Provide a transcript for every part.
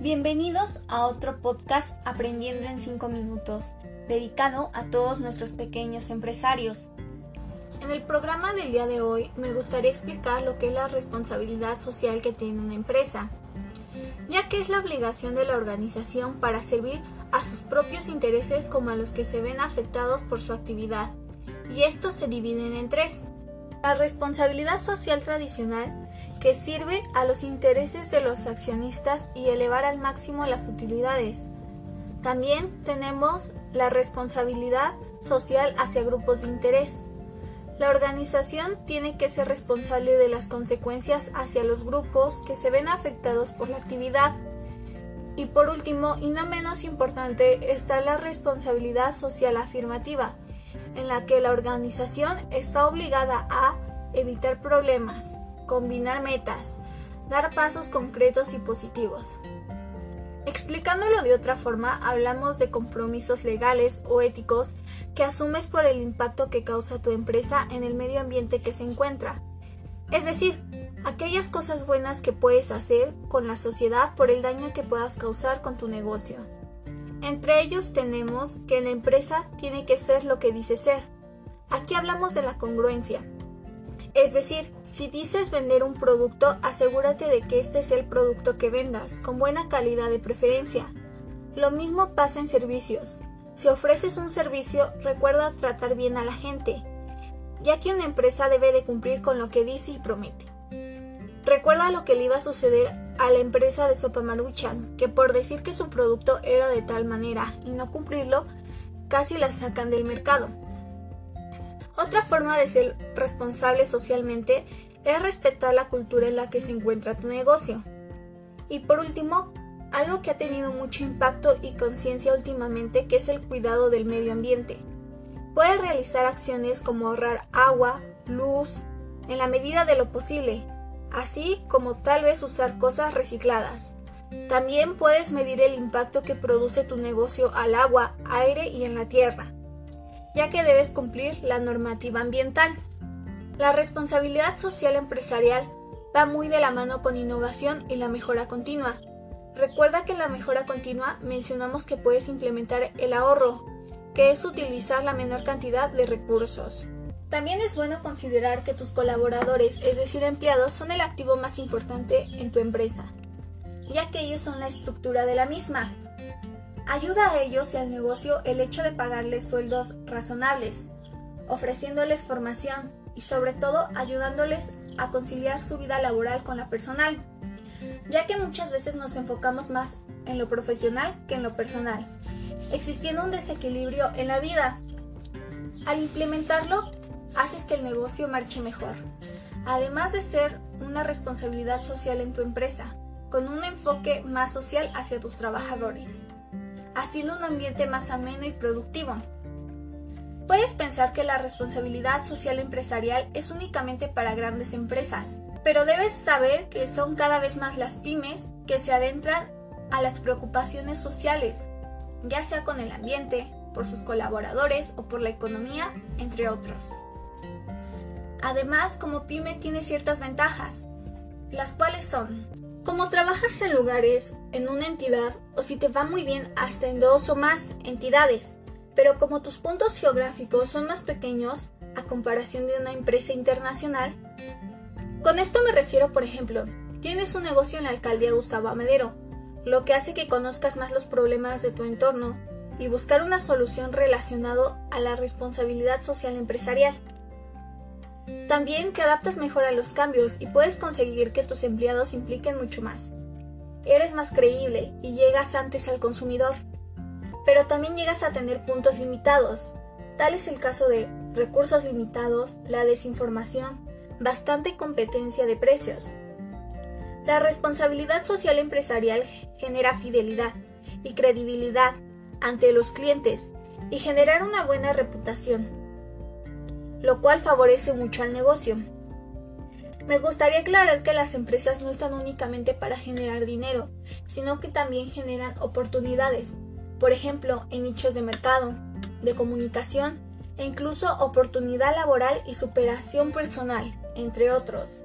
Bienvenidos a otro podcast Aprendiendo en 5 minutos, dedicado a todos nuestros pequeños empresarios. En el programa del día de hoy me gustaría explicar lo que es la responsabilidad social que tiene una empresa, ya que es la obligación de la organización para servir a sus propios intereses como a los que se ven afectados por su actividad, y estos se dividen en tres. La responsabilidad social tradicional que sirve a los intereses de los accionistas y elevar al máximo las utilidades. También tenemos la responsabilidad social hacia grupos de interés. La organización tiene que ser responsable de las consecuencias hacia los grupos que se ven afectados por la actividad. Y por último, y no menos importante, está la responsabilidad social afirmativa, en la que la organización está obligada a evitar problemas, combinar metas, dar pasos concretos y positivos. Explicándolo de otra forma, hablamos de compromisos legales o éticos que asumes por el impacto que causa tu empresa en el medio ambiente que se encuentra. Es decir, aquellas cosas buenas que puedes hacer con la sociedad por el daño que puedas causar con tu negocio. Entre ellos tenemos que la empresa tiene que ser lo que dice ser. Aquí hablamos de la congruencia, es decir, si dices vender un producto, asegúrate de que este es el producto que vendas, con buena calidad de preferencia. Lo mismo pasa en servicios. Si ofreces un servicio, recuerda tratar bien a la gente, ya que una empresa debe de cumplir con lo que dice y promete. Recuerda lo que le iba a suceder a la empresa de Sopa Maruchan, que por decir que su producto era de tal manera y no cumplirlo, casi la sacan del mercado. Otra forma de ser responsable socialmente es respetar la cultura en la que se encuentra tu negocio. Y por último, algo que ha tenido mucho impacto y conciencia últimamente que es el cuidado del medio ambiente. Puedes realizar acciones como ahorrar agua, luz, en la medida de lo posible, así como tal vez usar cosas recicladas. También puedes medir el impacto que produce tu negocio al agua, aire y en la tierra ya que debes cumplir la normativa ambiental. La responsabilidad social empresarial va muy de la mano con innovación y la mejora continua. Recuerda que en la mejora continua mencionamos que puedes implementar el ahorro, que es utilizar la menor cantidad de recursos. También es bueno considerar que tus colaboradores, es decir, empleados, son el activo más importante en tu empresa, ya que ellos son la estructura de la misma. Ayuda a ellos y al negocio el hecho de pagarles sueldos razonables, ofreciéndoles formación y sobre todo ayudándoles a conciliar su vida laboral con la personal, ya que muchas veces nos enfocamos más en lo profesional que en lo personal, existiendo un desequilibrio en la vida. Al implementarlo, haces que el negocio marche mejor, además de ser una responsabilidad social en tu empresa, con un enfoque más social hacia tus trabajadores haciendo un ambiente más ameno y productivo. Puedes pensar que la responsabilidad social empresarial es únicamente para grandes empresas, pero debes saber que son cada vez más las pymes que se adentran a las preocupaciones sociales, ya sea con el ambiente, por sus colaboradores o por la economía, entre otros. Además, como pyme tiene ciertas ventajas, las cuales son como trabajas en lugares, en una entidad, o si te va muy bien, hasta en dos o más entidades, pero como tus puntos geográficos son más pequeños a comparación de una empresa internacional, con esto me refiero, por ejemplo, tienes un negocio en la alcaldía Gustavo Amadero, lo que hace que conozcas más los problemas de tu entorno y buscar una solución relacionado a la responsabilidad social empresarial. También te adaptas mejor a los cambios y puedes conseguir que tus empleados impliquen mucho más. Eres más creíble y llegas antes al consumidor. Pero también llegas a tener puntos limitados. Tal es el caso de recursos limitados, la desinformación, bastante competencia de precios. La responsabilidad social empresarial genera fidelidad y credibilidad ante los clientes y generar una buena reputación lo cual favorece mucho al negocio. Me gustaría aclarar que las empresas no están únicamente para generar dinero, sino que también generan oportunidades, por ejemplo, en nichos de mercado, de comunicación e incluso oportunidad laboral y superación personal, entre otros.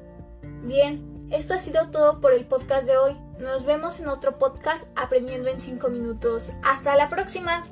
Bien, Esto ha sido todo por el podcast de hoy. Nos vemos en otro podcast aprendiendo en 5 minutos. Hasta la próxima.